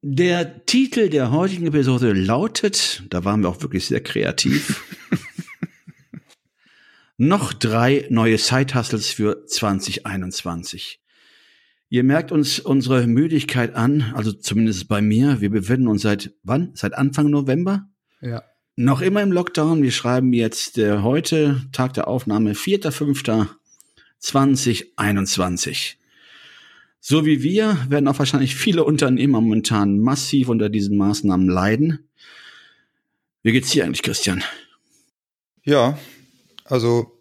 Der Titel der heutigen Episode lautet, da waren wir auch wirklich sehr kreativ, noch drei neue Side-Hustles für 2021. Ihr merkt uns unsere Müdigkeit an, also zumindest bei mir. Wir befinden uns seit wann? Seit Anfang November? Ja. Noch immer im Lockdown. Wir schreiben jetzt äh, heute, Tag der Aufnahme, 4.5.2021. So wie wir werden auch wahrscheinlich viele Unternehmer momentan massiv unter diesen Maßnahmen leiden. Wie geht's dir eigentlich, Christian? Ja, also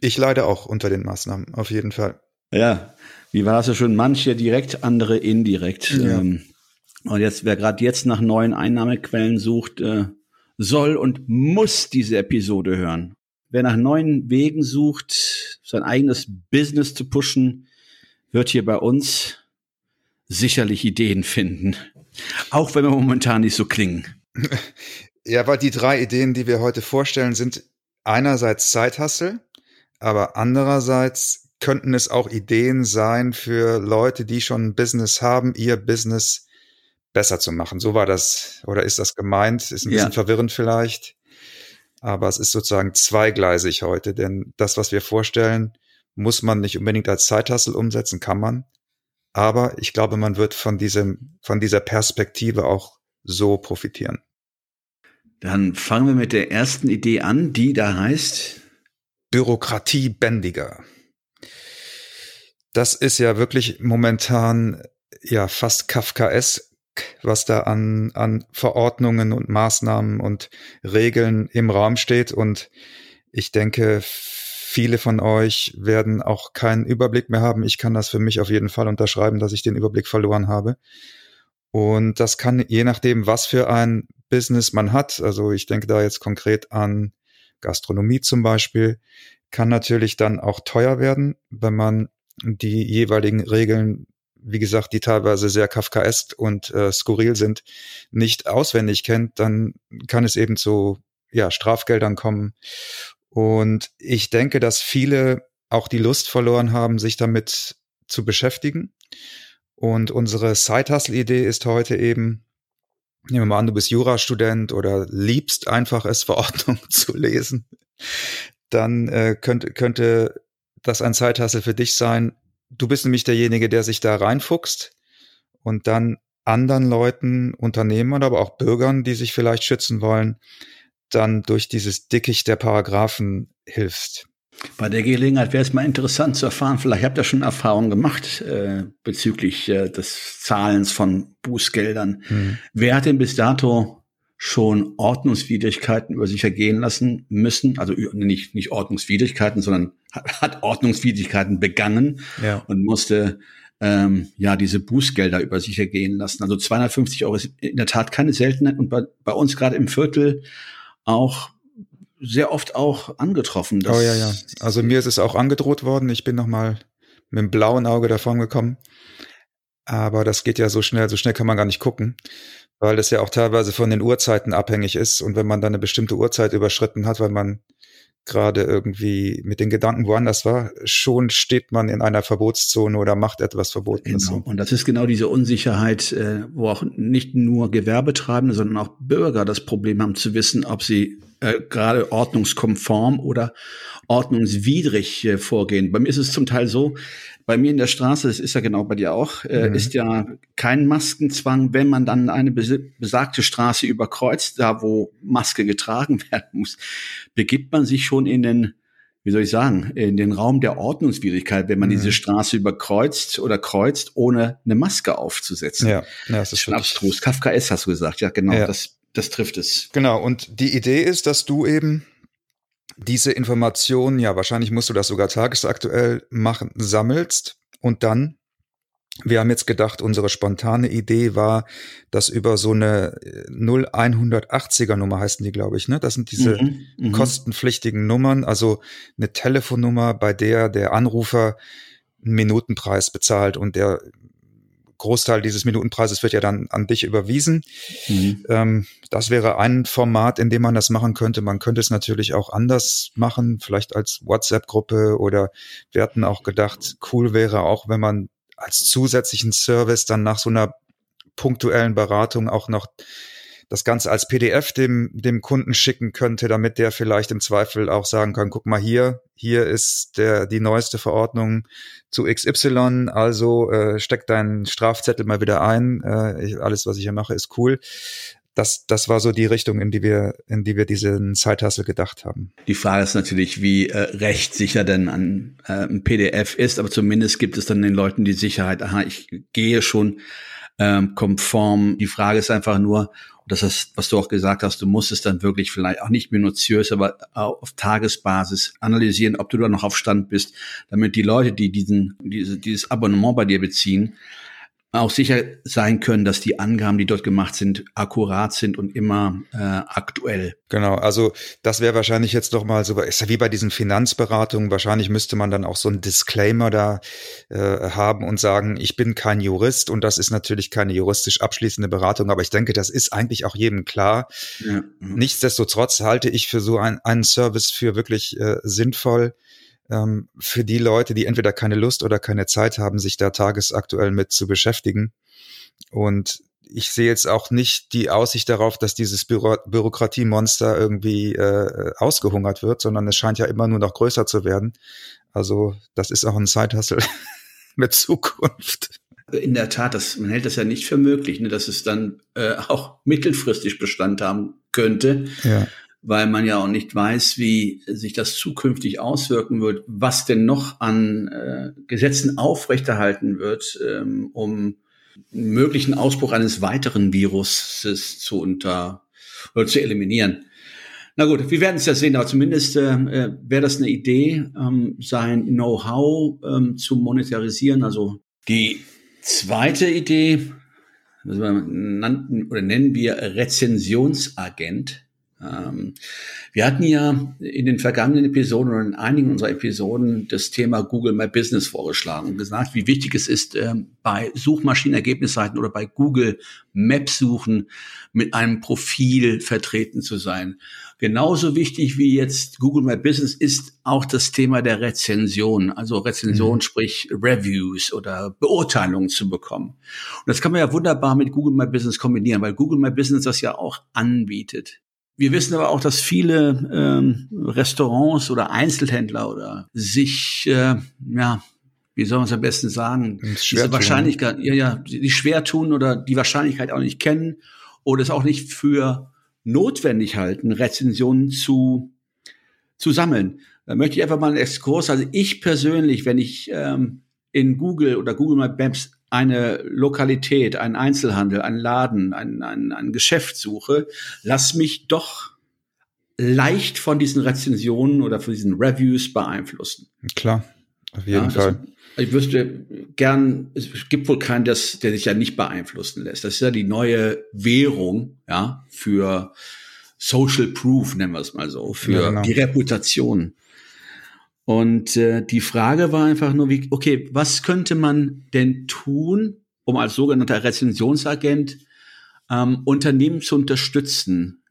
ich leide auch unter den Maßnahmen, auf jeden Fall. Ja, wie war es ja schon? Manche direkt, andere indirekt. Ja. Ähm, und jetzt, wer gerade jetzt nach neuen Einnahmequellen sucht, äh, soll und muss diese Episode hören. Wer nach neuen Wegen sucht, sein eigenes Business zu pushen, wird hier bei uns sicherlich Ideen finden. Auch wenn wir momentan nicht so klingen. Ja, weil die drei Ideen, die wir heute vorstellen, sind einerseits Zeithassel, aber andererseits könnten es auch Ideen sein für Leute, die schon ein Business haben, ihr Business besser zu machen. So war das, oder ist das gemeint? Ist ein bisschen ja. verwirrend vielleicht. Aber es ist sozusagen zweigleisig heute, denn das, was wir vorstellen, muss man nicht unbedingt als Zeithassel umsetzen, kann man. Aber ich glaube, man wird von diesem, von dieser Perspektive auch so profitieren. Dann fangen wir mit der ersten Idee an, die da heißt Bürokratie bändiger das ist ja wirklich momentan ja fast Kafkaesk, was da an, an Verordnungen und Maßnahmen und Regeln im Raum steht. Und ich denke, viele von euch werden auch keinen Überblick mehr haben. Ich kann das für mich auf jeden Fall unterschreiben, dass ich den Überblick verloren habe. Und das kann je nachdem, was für ein Business man hat. Also ich denke da jetzt konkret an Gastronomie zum Beispiel, kann natürlich dann auch teuer werden, wenn man die jeweiligen Regeln, wie gesagt, die teilweise sehr kafkaesk und äh, skurril sind, nicht auswendig kennt, dann kann es eben zu ja, Strafgeldern kommen. Und ich denke, dass viele auch die Lust verloren haben, sich damit zu beschäftigen. Und unsere Side-Hustle-Idee ist heute eben, nehmen wir mal an, du bist Jurastudent oder liebst einfach es, Verordnung zu lesen, dann äh, könnte, könnte das ein Zeithassel für dich sein. Du bist nämlich derjenige, der sich da reinfuchst und dann anderen Leuten, Unternehmern, aber auch Bürgern, die sich vielleicht schützen wollen, dann durch dieses Dickicht der Paragraphen hilfst. Bei der Gelegenheit wäre es mal interessant zu erfahren, vielleicht habt ihr schon Erfahrungen gemacht äh, bezüglich äh, des Zahlens von Bußgeldern. Hm. Wer hat denn bis dato schon Ordnungswidrigkeiten über sich ergehen lassen müssen, also nicht, nicht Ordnungswidrigkeiten, sondern hat Ordnungswidrigkeiten begangen ja. und musste ähm, ja diese Bußgelder über sich ergehen lassen. Also 250 Euro ist in der Tat keine Seltenheit und bei, bei uns gerade im Viertel auch sehr oft auch angetroffen. oh ja, ja. Also mir ist es auch angedroht worden. Ich bin noch mal mit dem blauen Auge davon gekommen. Aber das geht ja so schnell, so schnell kann man gar nicht gucken weil es ja auch teilweise von den Uhrzeiten abhängig ist. Und wenn man dann eine bestimmte Uhrzeit überschritten hat, weil man gerade irgendwie mit den Gedanken woanders war, schon steht man in einer Verbotszone oder macht etwas Verbotenes. Genau. Und das ist genau diese Unsicherheit, äh, wo auch nicht nur Gewerbetreibende, sondern auch Bürger das Problem haben zu wissen, ob sie äh, gerade ordnungskonform oder ordnungswidrig äh, vorgehen. Bei mir ist es zum Teil so, bei mir in der Straße, das ist ja genau bei dir auch, äh, mhm. ist ja kein Maskenzwang, wenn man dann eine besagte Straße überkreuzt, da wo Maske getragen werden muss, begibt man sich schon in den wie soll ich sagen, in den Raum der Ordnungswidrigkeit, wenn man mhm. diese Straße überkreuzt oder kreuzt, ohne eine Maske aufzusetzen. Ja, ja das ist schon abstrus. Kafka S hast du gesagt, ja genau, ja. das das trifft es. Genau, und die Idee ist, dass du eben diese Informationen, ja, wahrscheinlich musst du das sogar tagesaktuell machen, sammelst und dann wir haben jetzt gedacht, unsere spontane Idee war, dass über so eine 0180er Nummer heißen die, glaube ich, ne? Das sind diese mhm, mhm, kostenpflichtigen Nummern, also eine Telefonnummer, bei der der Anrufer einen Minutenpreis bezahlt und der Großteil dieses Minutenpreises wird ja dann an dich überwiesen. Mhm. Ähm, das wäre ein Format, in dem man das machen könnte. Man könnte es natürlich auch anders machen, vielleicht als WhatsApp-Gruppe oder wir hatten auch gedacht, cool wäre auch, wenn man als zusätzlichen Service dann nach so einer punktuellen Beratung auch noch das Ganze als PDF dem, dem Kunden schicken könnte, damit der vielleicht im Zweifel auch sagen kann, guck mal hier, hier ist der, die neueste Verordnung zu XY, also äh, steck deinen Strafzettel mal wieder ein, äh, ich, alles, was ich hier mache, ist cool das, das war so die Richtung, in die wir, in die wir diesen Zeithassel gedacht haben. Die Frage ist natürlich, wie äh, rechtssicher denn ein, äh, ein PDF ist, aber zumindest gibt es dann den Leuten die Sicherheit, aha, ich gehe schon ähm, konform. Die Frage ist einfach nur, das ist, was du auch gesagt hast, du musst es dann wirklich vielleicht auch nicht minutiös, aber auf Tagesbasis analysieren, ob du da noch auf Stand bist, damit die Leute, die diesen, diese, dieses Abonnement bei dir beziehen, auch sicher sein können, dass die Angaben, die dort gemacht sind, akkurat sind und immer äh, aktuell. Genau, also das wäre wahrscheinlich jetzt noch mal so, ist ja wie bei diesen Finanzberatungen, wahrscheinlich müsste man dann auch so ein Disclaimer da äh, haben und sagen, ich bin kein Jurist und das ist natürlich keine juristisch abschließende Beratung, aber ich denke, das ist eigentlich auch jedem klar. Ja. Nichtsdestotrotz halte ich für so ein, einen Service für wirklich äh, sinnvoll ähm, für die Leute, die entweder keine Lust oder keine Zeit haben, sich da tagesaktuell mit zu beschäftigen. Und ich sehe jetzt auch nicht die Aussicht darauf, dass dieses Büro Bürokratiemonster irgendwie äh, ausgehungert wird, sondern es scheint ja immer nur noch größer zu werden. Also das ist auch ein Zeithassel mit Zukunft. In der Tat, das, man hält das ja nicht für möglich, ne, dass es dann äh, auch mittelfristig Bestand haben könnte. Ja weil man ja auch nicht weiß, wie sich das zukünftig auswirken wird, was denn noch an äh, Gesetzen aufrechterhalten wird, ähm, um möglichen Ausbruch eines weiteren Viruses zu unter oder zu eliminieren. Na gut, wir werden es ja sehen, aber zumindest äh wäre das eine Idee, ähm, sein Know-how ähm, zu monetarisieren. Also die zweite Idee, also nannten oder nennen wir Rezensionsagent. Ähm, wir hatten ja in den vergangenen Episoden oder in einigen unserer Episoden das Thema Google My Business vorgeschlagen und gesagt, wie wichtig es ist, ähm, bei Suchmaschinenergebnisseiten oder bei Google Maps suchen mit einem Profil vertreten zu sein. Genauso wichtig wie jetzt Google My Business ist auch das Thema der Rezension, also Rezension, mhm. sprich Reviews oder Beurteilungen zu bekommen. Und das kann man ja wunderbar mit Google My Business kombinieren, weil Google My Business das ja auch anbietet. Wir wissen aber auch, dass viele ähm, Restaurants oder Einzelhändler oder sich, äh, ja, wie soll man es am besten sagen, diese Wahrscheinlichkeit, ja, ja, die schwer tun oder die Wahrscheinlichkeit auch nicht kennen oder es auch nicht für notwendig halten, Rezensionen zu, zu sammeln. Da möchte ich einfach mal einen Exkurs. Also ich persönlich, wenn ich ähm, in Google oder Google Maps eine Lokalität, einen Einzelhandel, einen Laden, ein, ein, ein Geschäft suche, lass mich doch leicht von diesen Rezensionen oder von diesen Reviews beeinflussen. Klar, auf jeden ja, Fall. Das, ich wüsste gern, es gibt wohl keinen, das, der sich ja nicht beeinflussen lässt. Das ist ja die neue Währung, ja, für Social Proof, nennen wir es mal so, für ja, genau. die Reputation. Und äh, die Frage war einfach nur, wie, okay, was könnte man denn tun, um als sogenannter Rezensionsagent ähm, Unternehmen zu unterstützen,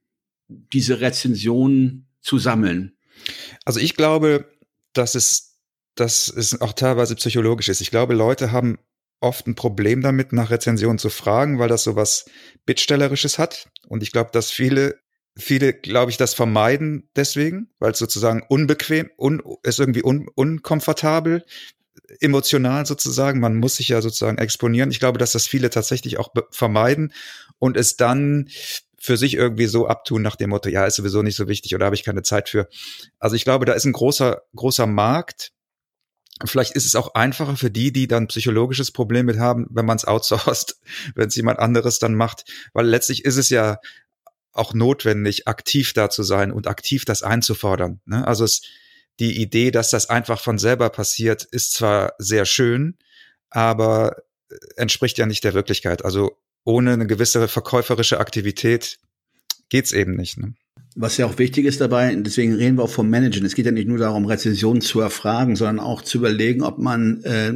diese Rezensionen zu sammeln? Also ich glaube, dass es, dass es auch teilweise psychologisch ist. Ich glaube, Leute haben oft ein Problem damit, nach Rezensionen zu fragen, weil das so was Bittstellerisches hat. Und ich glaube, dass viele viele, glaube ich, das vermeiden deswegen, weil es sozusagen unbequem, un, ist irgendwie un, unkomfortabel, emotional sozusagen. Man muss sich ja sozusagen exponieren. Ich glaube, dass das viele tatsächlich auch vermeiden und es dann für sich irgendwie so abtun nach dem Motto, ja, ist sowieso nicht so wichtig oder habe ich keine Zeit für. Also ich glaube, da ist ein großer, großer Markt. Vielleicht ist es auch einfacher für die, die dann psychologisches Problem mit haben, wenn man es outsourced, wenn es jemand anderes dann macht, weil letztlich ist es ja auch notwendig, aktiv da zu sein und aktiv das einzufordern. Ne? Also es, die Idee, dass das einfach von selber passiert, ist zwar sehr schön, aber äh, entspricht ja nicht der Wirklichkeit. Also ohne eine gewisse verkäuferische Aktivität geht's eben nicht. Ne? Was ja auch wichtig ist dabei, deswegen reden wir auch vom Managen. Es geht ja nicht nur darum, Rezensionen zu erfragen, sondern auch zu überlegen, ob man äh,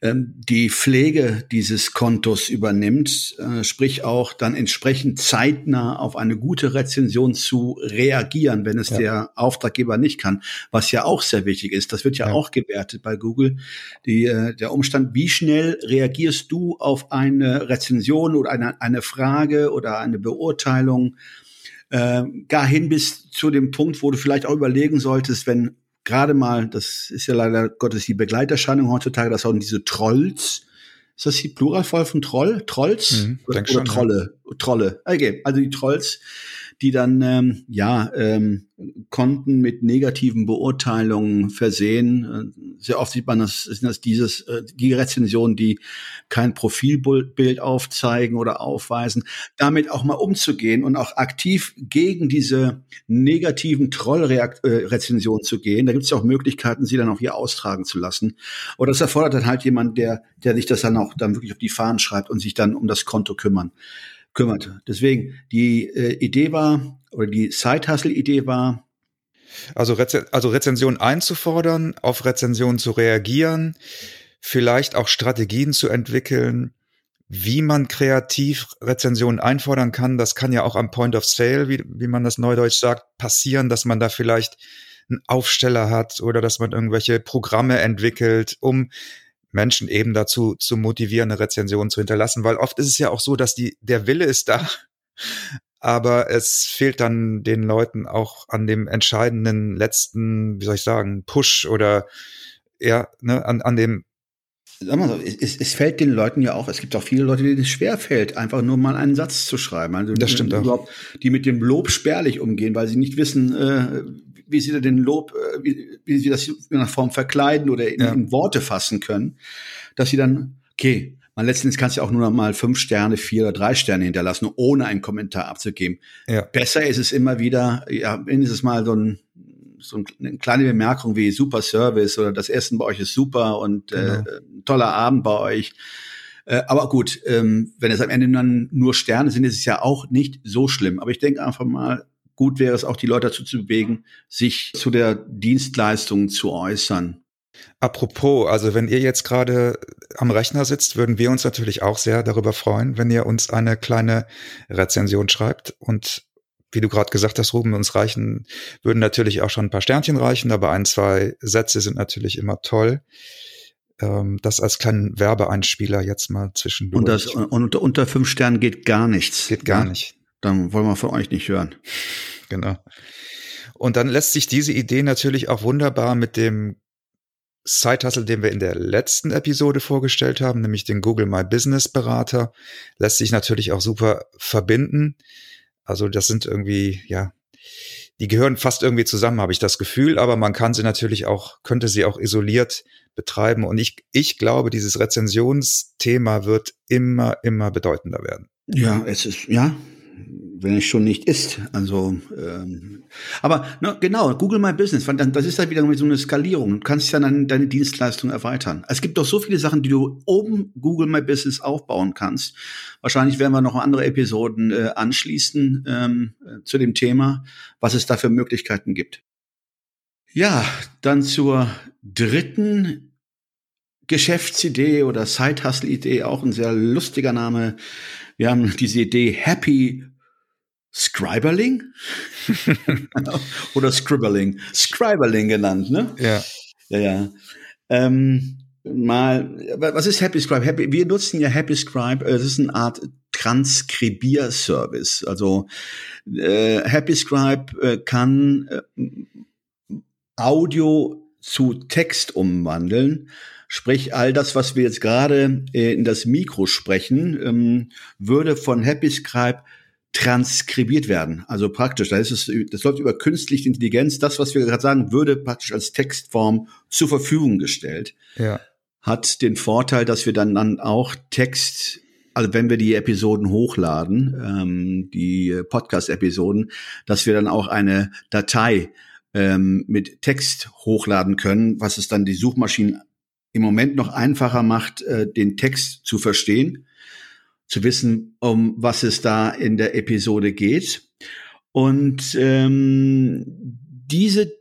äh, die Pflege dieses Kontos übernimmt, äh, sprich auch dann entsprechend zeitnah auf eine gute Rezension zu reagieren, wenn es ja. der Auftraggeber nicht kann, was ja auch sehr wichtig ist. Das wird ja, ja. auch gewertet bei Google. Die, äh, der Umstand, wie schnell reagierst du auf eine Rezension oder eine, eine Frage oder eine Beurteilung? Äh, gar hin bis zu dem Punkt, wo du vielleicht auch überlegen solltest, wenn gerade mal, das ist ja leider Gottes die Begleiterscheinung heutzutage, dass auch diese Trolls, ist das die Pluralform von Troll? Trolls? Mhm, oder, oder schon, Trolle? Ja. Trolle. Okay, also die Trolls, die dann ähm, ja ähm, Konten mit negativen Beurteilungen versehen. Äh, sehr oft sieht man, das sind das dieses äh, die Rezensionen, die kein Profilbild aufzeigen oder aufweisen, damit auch mal umzugehen und auch aktiv gegen diese negativen Trollrezensionen zu gehen. Da gibt es ja auch Möglichkeiten, sie dann auch hier austragen zu lassen. Oder das erfordert dann halt jemand, der der sich das dann auch dann wirklich auf die Fahnen schreibt und sich dann um das Konto kümmern kümmerte. Deswegen, die äh, Idee war, oder die Side-Hustle-Idee war, also, Reze also Rezensionen einzufordern, auf Rezensionen zu reagieren, vielleicht auch Strategien zu entwickeln, wie man kreativ Rezensionen einfordern kann. Das kann ja auch am Point of Sale, wie, wie man das neudeutsch sagt, passieren, dass man da vielleicht einen Aufsteller hat oder dass man irgendwelche Programme entwickelt, um Menschen eben dazu zu motivieren, eine Rezension zu hinterlassen, weil oft ist es ja auch so, dass die, der Wille ist da, aber es fehlt dann den Leuten auch an dem entscheidenden letzten, wie soll ich sagen, Push oder ja, ne, an, an dem Sag mal so, es, es fällt den Leuten ja auch, es gibt auch viele Leute, denen es schwer fällt, einfach nur mal einen Satz zu schreiben. Also, das stimmt auch. Die mit dem Lob spärlich umgehen, weil sie nicht wissen, äh, wie sie den Lob, äh, wie, wie sie das in einer Form verkleiden oder in, ja. in Worte fassen können, dass sie dann, okay, man letztendlich kannst du auch nur noch mal fünf Sterne, vier oder drei Sterne hinterlassen, ohne einen Kommentar abzugeben. Ja. Besser ist es immer wieder, ja, mindestens mal so, ein, so eine kleine Bemerkung wie super Service oder das Essen bei euch ist super und äh, genau. äh, toller Abend bei euch. Äh, aber gut, ähm, wenn es am Ende dann nur Sterne sind, ist es ja auch nicht so schlimm. Aber ich denke einfach mal, gut wäre es auch, die Leute dazu zu bewegen, sich zu der Dienstleistung zu äußern. Apropos, also wenn ihr jetzt gerade am Rechner sitzt, würden wir uns natürlich auch sehr darüber freuen, wenn ihr uns eine kleine Rezension schreibt. Und wie du gerade gesagt hast, Ruben, uns reichen, würden natürlich auch schon ein paar Sternchen reichen, aber ein, zwei Sätze sind natürlich immer toll. Ähm, das als kleinen Werbeeinspieler jetzt mal zwischendurch. Und, das, und unter fünf Sternen geht gar nichts. Geht gar ja? nicht dann wollen wir von euch nicht hören. Genau. Und dann lässt sich diese Idee natürlich auch wunderbar mit dem Side-Hustle, den wir in der letzten Episode vorgestellt haben, nämlich den Google My Business Berater, lässt sich natürlich auch super verbinden. Also das sind irgendwie, ja, die gehören fast irgendwie zusammen, habe ich das Gefühl, aber man kann sie natürlich auch, könnte sie auch isoliert betreiben. Und ich, ich glaube, dieses Rezensionsthema wird immer, immer bedeutender werden. Ja, es ist, ja, wenn es schon nicht ist. Also, ähm, aber ne, genau, Google My Business, das ist halt wieder so eine Skalierung. Du kannst ja dann deine Dienstleistung erweitern. Es gibt doch so viele Sachen, die du oben Google My Business aufbauen kannst. Wahrscheinlich werden wir noch andere Episoden äh, anschließen ähm, äh, zu dem Thema, was es da für Möglichkeiten gibt. Ja, dann zur dritten Geschäftsidee oder Side-Hustle-Idee, auch ein sehr lustiger Name. Wir haben diese Idee Happy Scriberling oder Scribbling, Scriberling genannt, ne? Ja. Ja, ja. Ähm, mal, was ist Happy Scribe? Happy, wir nutzen ja Happy Scribe, äh, das ist eine Art Transkribierservice. Also äh, Happy Scribe äh, kann äh, Audio zu Text umwandeln Sprich, all das, was wir jetzt gerade äh, in das Mikro sprechen, ähm, würde von Happy Scribe transkribiert werden. Also praktisch, da ist es, das läuft über künstliche Intelligenz. Das, was wir gerade sagen, würde praktisch als Textform zur Verfügung gestellt. Ja. Hat den Vorteil, dass wir dann, dann auch Text also wenn wir die Episoden hochladen, ähm, die Podcast-Episoden, dass wir dann auch eine Datei ähm, mit Text hochladen können, was es dann die Suchmaschinen im Moment noch einfacher macht, äh, den Text zu verstehen, zu wissen, um was es da in der Episode geht. Und ähm, diese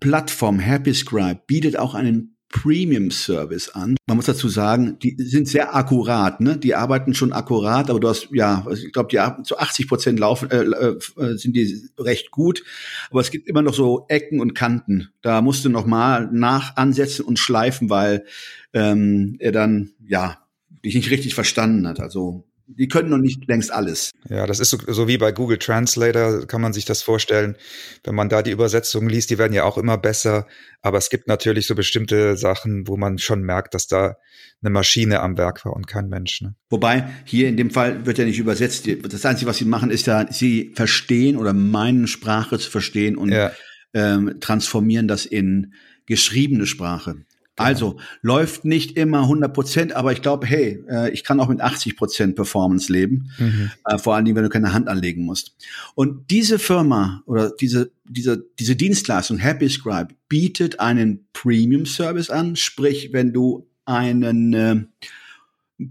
Plattform Happy Scribe bietet auch einen Premium-Service an. Man muss dazu sagen, die sind sehr akkurat, ne? Die arbeiten schon akkurat, aber du hast, ja, ich glaube, die zu 80 Prozent laufen, äh, äh, sind die recht gut. Aber es gibt immer noch so Ecken und Kanten. Da musst du noch mal nach ansetzen und schleifen, weil ähm, er dann, ja, dich nicht richtig verstanden hat. Also die können noch nicht längst alles. Ja, das ist so, so, wie bei Google Translator, kann man sich das vorstellen. Wenn man da die Übersetzungen liest, die werden ja auch immer besser. Aber es gibt natürlich so bestimmte Sachen, wo man schon merkt, dass da eine Maschine am Werk war und kein Mensch. Ne? Wobei, hier in dem Fall wird ja nicht übersetzt. Das Einzige, was sie machen, ist ja, sie verstehen oder meinen Sprache zu verstehen und ja. ähm, transformieren das in geschriebene Sprache. Also läuft nicht immer 100 Prozent, aber ich glaube, hey, äh, ich kann auch mit 80 Prozent Performance leben, mhm. äh, vor allem, wenn du keine Hand anlegen musst. Und diese Firma oder diese, diese, diese Dienstleistung Happy Scribe bietet einen Premium Service an, sprich, wenn du einen äh,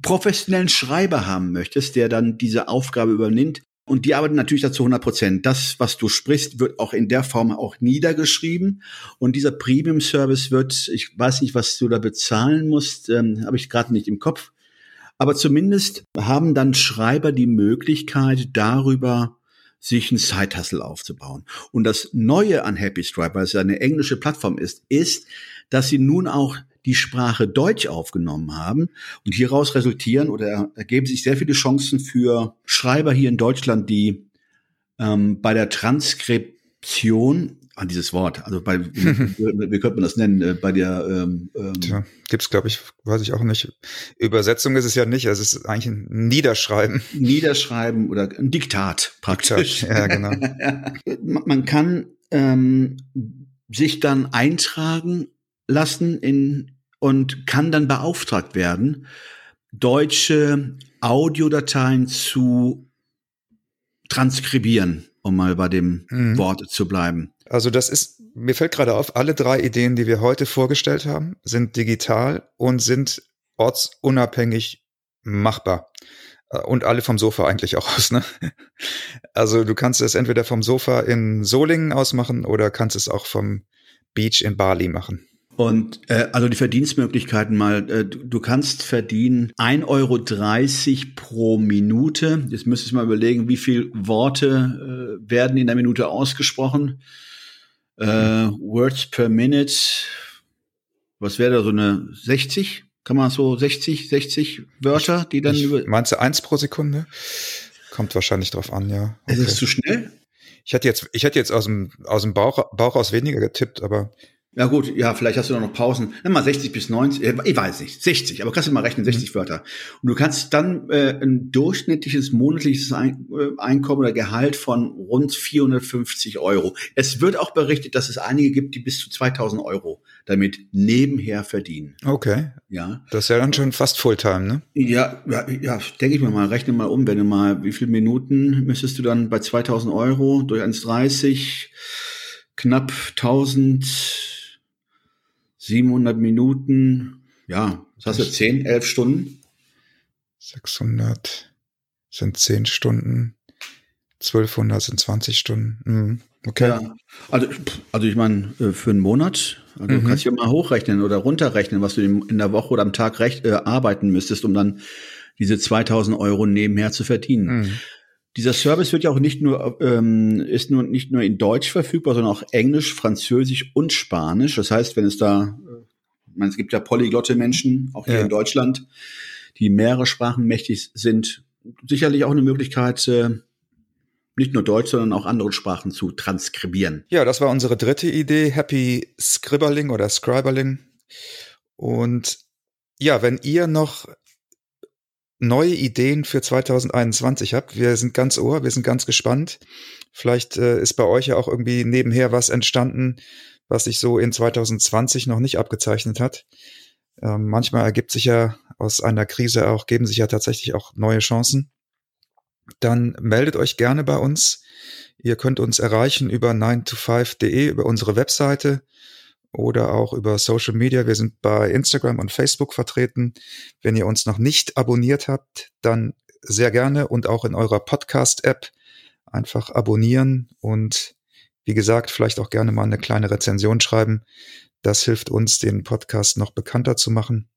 professionellen Schreiber haben möchtest, der dann diese Aufgabe übernimmt, und die arbeiten natürlich dazu 100 Prozent. Das, was du sprichst, wird auch in der Form auch niedergeschrieben. Und dieser Premium-Service wird, ich weiß nicht, was du da bezahlen musst, ähm, habe ich gerade nicht im Kopf. Aber zumindest haben dann Schreiber die Möglichkeit, darüber sich ein Side-Hustle aufzubauen. Und das Neue an Happy Stripe, weil es ja eine englische Plattform ist, ist, dass sie nun auch die Sprache Deutsch aufgenommen haben. Und hieraus resultieren oder ergeben sich sehr viele Chancen für Schreiber hier in Deutschland, die ähm, bei der Transkription an dieses Wort, also bei, wie, könnte man das nennen, äh, bei der ähm, ähm, Tja, gibt's glaube ich, weiß ich auch nicht. Übersetzung ist es ja nicht, also es ist eigentlich ein Niederschreiben. Niederschreiben oder ein Diktat praktisch. Diktat, ja, genau. man kann ähm, sich dann eintragen lassen in, und kann dann beauftragt werden, deutsche Audiodateien zu transkribieren, um mal bei dem mhm. Wort zu bleiben. Also das ist, mir fällt gerade auf, alle drei Ideen, die wir heute vorgestellt haben, sind digital und sind ortsunabhängig machbar. Äh, und alle vom Sofa eigentlich auch aus, ne? Also du kannst es entweder vom Sofa in Solingen ausmachen oder kannst es auch vom Beach in Bali machen. Und äh, also die Verdienstmöglichkeiten mal, äh, du, kannst verdienen 1,30 Euro pro Minute. Jetzt müsstest du mal überlegen, wie viele Worte äh, werden in der Minute ausgesprochen. Äh, Words per Minute, was wäre da so eine 60? Kann man so 60, 60 Wörter, die dann ich, über. Meinst du eins pro Sekunde? Kommt wahrscheinlich drauf an, ja. Okay. Ist es zu schnell? Ich hätte jetzt, ich hätte jetzt aus dem, aus dem Bauch, Bauch aus weniger getippt, aber ja gut, ja, vielleicht hast du noch Pausen. Nimm mal 60 bis 90, äh, ich weiß nicht, 60, aber kannst du mal rechnen, 60 mhm. Wörter. Und du kannst dann äh, ein durchschnittliches monatliches Ein äh, Einkommen oder Gehalt von rund 450 Euro. Es wird auch berichtet, dass es einige gibt, die bis zu 2000 Euro damit nebenher verdienen. Okay. Ja. Das ist ja dann schon fast Fulltime, ne? Ja, ja, ja denke ich mir mal, rechne mal um, wenn du mal, wie viele Minuten müsstest du dann bei 2000 Euro durch 1,30 knapp 1000 700 Minuten, ja, was hast du, 10, 11 Stunden? 600 sind 10 Stunden, 1200 sind 20 Stunden. Mhm. Okay. Ja, also, also ich meine, äh, für einen Monat, also mhm. du kannst ja mal hochrechnen oder runterrechnen, was du in der Woche oder am Tag recht, äh, arbeiten müsstest, um dann diese 2000 Euro nebenher zu verdienen. Mhm. Dieser Service wird ja auch nicht nur ähm, ist nur nicht nur in Deutsch verfügbar, sondern auch Englisch, Französisch und Spanisch. Das heißt, wenn es da, äh, ich meine, es gibt ja polyglotte Menschen auch hier ja. in Deutschland, die mehrere Sprachen mächtig sind, sicherlich auch eine Möglichkeit, äh, nicht nur Deutsch, sondern auch andere Sprachen zu transkribieren. Ja, das war unsere dritte Idee, Happy Scribbling oder Scribbling. Und ja, wenn ihr noch neue Ideen für 2021 habt. Wir sind ganz ohr, wir sind ganz gespannt. Vielleicht äh, ist bei euch ja auch irgendwie nebenher was entstanden, was sich so in 2020 noch nicht abgezeichnet hat. Ähm, manchmal ergibt sich ja aus einer Krise auch geben sich ja tatsächlich auch neue Chancen. Dann meldet euch gerne bei uns. Ihr könnt uns erreichen über 9to5.de, über unsere Webseite oder auch über Social Media. Wir sind bei Instagram und Facebook vertreten. Wenn ihr uns noch nicht abonniert habt, dann sehr gerne und auch in eurer Podcast-App einfach abonnieren und wie gesagt, vielleicht auch gerne mal eine kleine Rezension schreiben. Das hilft uns, den Podcast noch bekannter zu machen.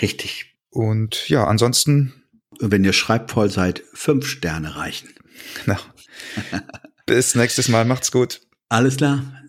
Richtig. Und ja, ansonsten. Wenn ihr schreibvoll seid, fünf Sterne reichen. Na, bis nächstes Mal. Macht's gut. Alles klar.